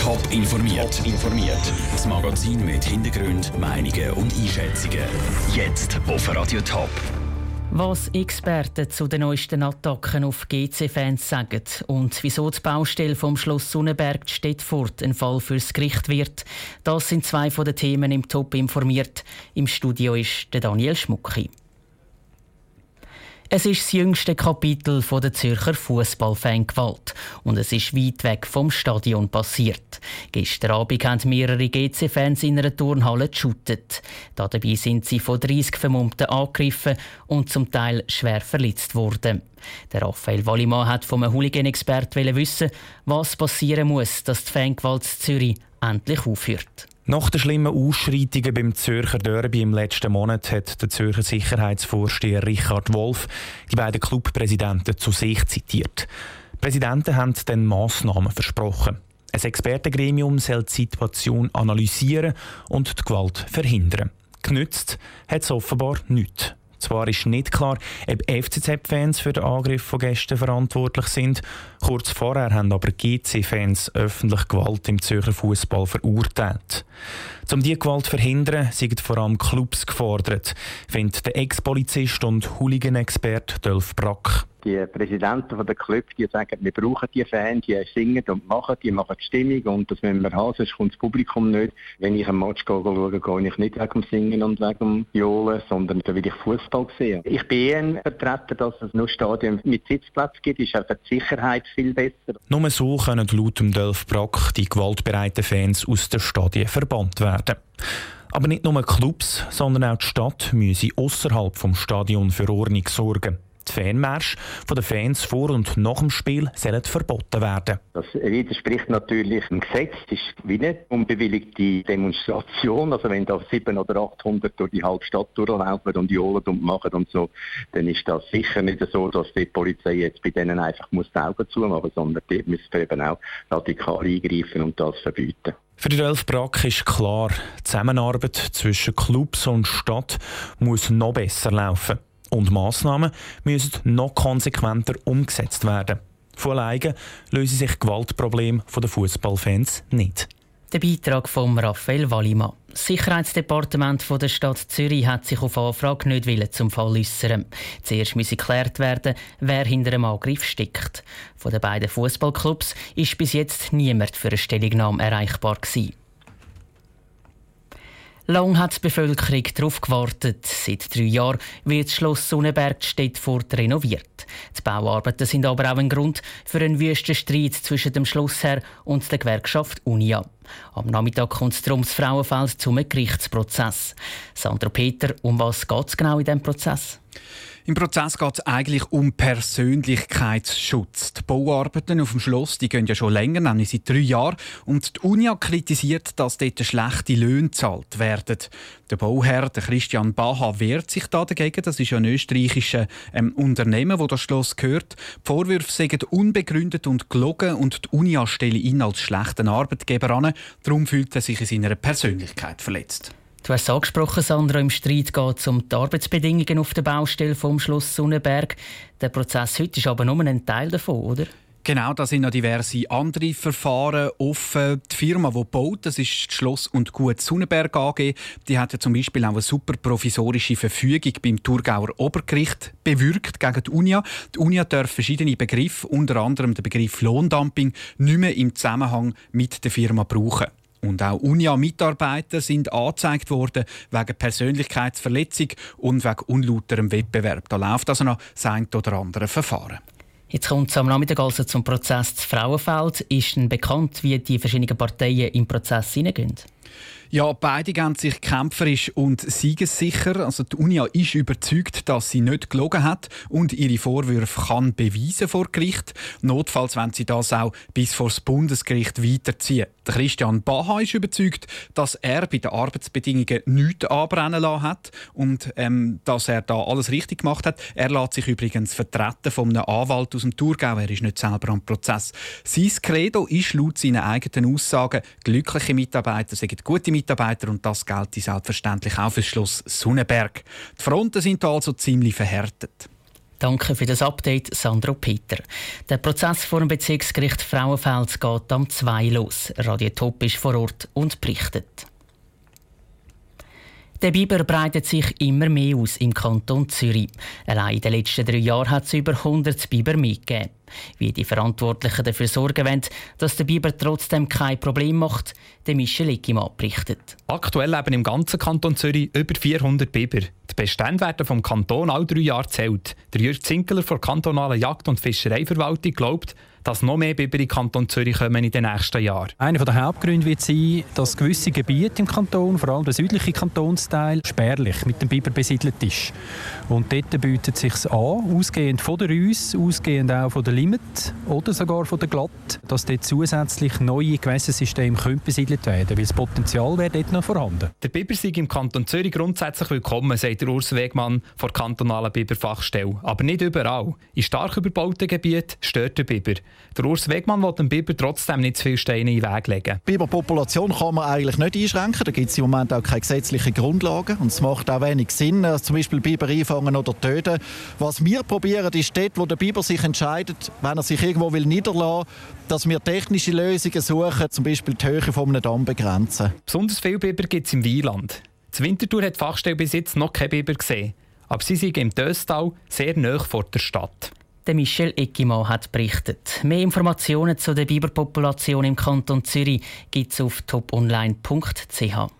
Top informiert. informiert. Das Magazin mit Hintergrund, Meinungen und Einschätzungen. Jetzt auf Radio Top. Was Experten zu den neuesten Attacken auf GC-Fans sagen und wieso die Baustelle vom Schloss Sonnenberg Stettfurt ein Fall fürs Gericht wird, das sind zwei von den Themen im Top informiert. Im Studio ist der Daniel Schmucki. Es ist das jüngste Kapitel der Zürcher Fußballfangewalt und es ist weit weg vom Stadion passiert. Gestern Abend haben mehrere GC-Fans in einer Turnhalle geschootet. Dabei sind sie von 30 Vermummten angegriffen und zum Teil schwer verletzt worden. Der Raphael Wallimann hat vom Hooligan-Experten wissen, was passieren muss, dass die Fangewalt Zürich endlich aufhört. Nach den schlimmen Ausschreitungen beim Zürcher Derby im letzten Monat hat der Zürcher Sicherheitsvorsteher Richard Wolf die beiden Clubpräsidenten zu sich zitiert. Die Präsidenten haben dann Massnahmen versprochen. Ein Expertengremium soll die Situation analysieren und die Gewalt verhindern. Genützt hat es offenbar nichts. Zwar ist nicht klar, ob FCZ-Fans für den Angriff von Gästen verantwortlich sind. Kurz vorher haben aber GC-Fans öffentlich Gewalt im Zürcher Fußball verurteilt. Um diese Gewalt zu verhindern, sind vor allem Clubs gefordert, findet der Ex-Polizist und Hooligan-Experte Dolf Brack die Präsidenten der Club, die sagen, wir brauchen die Fans, die singen und machen, die machen die Stimmung und das müssen wir haben, sonst kommt das Publikum nicht. Wenn ich einen Match schaue, gehe ich nicht wegen dem Singen und wegen dem Johlen, sondern da will ich Fußball sehen. Ich bin ein Vertreter, dass es nur Stadien mit Sitzplatz gibt, ist einfach die Sicherheit viel besser. Nur so können laut dem Delf Brack die gewaltbereiten Fans aus den Stadien verbannt werden. Aber nicht nur Clubs, sondern auch die Stadt müssen außerhalb vom Stadion für Ordnung sorgen. Die Fanmärsche von den Fans vor und nach dem Spiel sollen verboten werden. Das widerspricht natürlich dem Gesetz. Es ist wie eine unbewilligte Demonstration. Also wenn da 700 oder 800 durch die halbe Stadt durchlaufen und johlen und machen und so, dann ist das sicher nicht so, dass die Polizei jetzt bei denen einfach muss die Augen zumachen, sondern die müssen eben auch radikal eingreifen und das verbieten. Für die Elf Brack ist klar, die Zusammenarbeit zwischen Clubs und Stadt muss noch besser laufen. Und Massnahmen müssen noch konsequenter umgesetzt werden. Von alleine lösen sich Gewaltprobleme der Fußballfans nicht. Der Beitrag von Raphael Wallimann. Das Sicherheitsdepartement der Stadt Zürich hat sich auf Anfrage nicht zum Fall äußern. Zuerst muss geklärt werden, wer hinter dem Angriff steckt. Von den beiden Fußballclubs ist bis jetzt niemand für eine Stellungnahme erreichbar gewesen. Lang hat die Bevölkerung darauf gewartet. Seit drei Jahren wird das Schloss Sonnenberg Stettfurt renoviert. Die Bauarbeiten sind aber auch ein Grund für einen wüsten Streit zwischen dem Schlossherr und der Gewerkschaft Unia. Am Nachmittag kommt es darum das Frauenfeld zum Gerichtsprozess. Sandra Peter, um was geht es genau in diesem Prozess? Im Prozess geht es eigentlich um Persönlichkeitsschutz. Die Bauarbeiten auf dem Schloss die gehen ja schon länger, nämlich seit drei Jahren. Und die Unia kritisiert, dass dort schlechte Löhne gezahlt werden. Der Bauherr, der Christian Baha, wehrt sich da dagegen. Das ist ein österreichisches ähm, Unternehmen, wo das Schloss gehört. Die Vorwürfe sind unbegründet und gelogen und die Unia stelle ihn als schlechten Arbeitgeber an. Darum fühlt er sich in seiner Persönlichkeit verletzt. Du hast es angesprochen, Sandra, im Streit geht es um die Arbeitsbedingungen auf der Baustelle vom Schloss Sonnenberg. Der Prozess heute ist aber nur ein Teil davon, oder? Genau, da sind noch diverse andere Verfahren offen. Die Firma, die baut, das ist die Schloss- und Gut Sonnenberg AG, die hat ja zum Beispiel auch eine super provisorische Verfügung beim Thurgauer Obergericht bewirkt gegen die Unia. Die Unia darf verschiedene Begriffe, unter anderem den Begriff Lohndumping, nicht mehr im Zusammenhang mit der Firma brauchen. Und auch UNIA-Mitarbeiter sind angezeigt worden wegen Persönlichkeitsverletzung und wegen unlauterem Wettbewerb. Da läuft also noch sein oder andere Verfahren. Jetzt kommt es am Nachmittag also zum Prozess Frauenfeld. Ist denn bekannt, wie die verschiedenen Parteien im Prozess hineingehen? Ja, beide gehen sich kämpferisch und siegessicher. Also die Unia ist überzeugt, dass sie nicht gelogen hat und ihre Vorwürfe kann beweisen vor Gericht. Notfalls wenn sie das auch bis vor das Bundesgericht weiterziehen. Der Christian Baha ist überzeugt, dass er bei den Arbeitsbedingungen nichts anbrennen lassen hat und ähm, dass er da alles richtig gemacht hat. Er lässt sich übrigens vertreten von einem Anwalt aus dem Thurgau. Er ist nicht selber am Prozess. Sein Credo ist laut seinen eigenen Aussagen, glückliche Mitarbeiter sind gute Mitarbeiter Mitarbeiter und das gilt selbstverständlich auch für Schloss Sonnenberg. Die Fronten sind also ziemlich verhärtet. Danke für das Update, Sandro Peter. Der Prozess vor dem Bezirksgericht Frauenfeld geht am 2 los. Radio Top ist vor Ort und berichtet. Der Biber breitet sich immer mehr aus im Kanton Zürich. Allein in den letzten drei Jahren hat es über 100 Biber mitgegeben. Wie die Verantwortlichen dafür sorgen wollen, dass der Biber trotzdem kein Problem macht, der Michel Eckimann berichtet. Aktuell leben im ganzen Kanton Zürich über 400 Biber. Die Bestände werden vom Kanton alle drei Jahre zählt. Der Jürg Zinkeler von der kantonalen Jagd- und Fischereiverwaltung glaubt, dass noch mehr Biber in den Kanton Zürich kommen in den nächsten Jahren. Einer der Hauptgründe wird sein, dass gewisse Gebiete im Kanton, vor allem der südliche Kantonsteil, spärlich mit dem Biber besiedelt ist. Und dort bietet es sich an, ausgehend von der Rüss, ausgehend auch von der Limit oder sogar von der Glatt, dass dort zusätzlich neue Gewässersysteme besiedelt werden können, weil das Potenzial wäre dort noch vorhanden. Der Biber sei im Kanton Zürich grundsätzlich willkommen, sagt der Urs Wegmann von der kantonalen Biberfachstelle. Aber nicht überall. In stark überbauten Gebieten stört der Biber. Der Urs Wegmann will dem Biber trotzdem nicht zu viele Steine in den Weg legen. Die Biberpopulation kann man eigentlich nicht einschränken. Da gibt es im Moment auch keine gesetzlichen Grundlagen. Und es macht auch wenig Sinn, äh, zum Beispiel Biber einfangen oder töten. Was wir probieren, ist dort, wo der Biber sich entscheidet, wenn er sich irgendwo will niederlassen will, dass wir technische Lösungen suchen, zum Beispiel die Höhe von einem Damm begrenzen. Besonders viele Biber gibt es im Wieland. Die Winterthur hat die Fachstelle bis jetzt noch keine Biber gesehen. Aber sie sind im Döstal sehr nahe vor der Stadt. Der Michel Eckimann hat berichtet. Mehr Informationen zu der Biberpopulation im Kanton Zürich gibt es auf toponline.ch.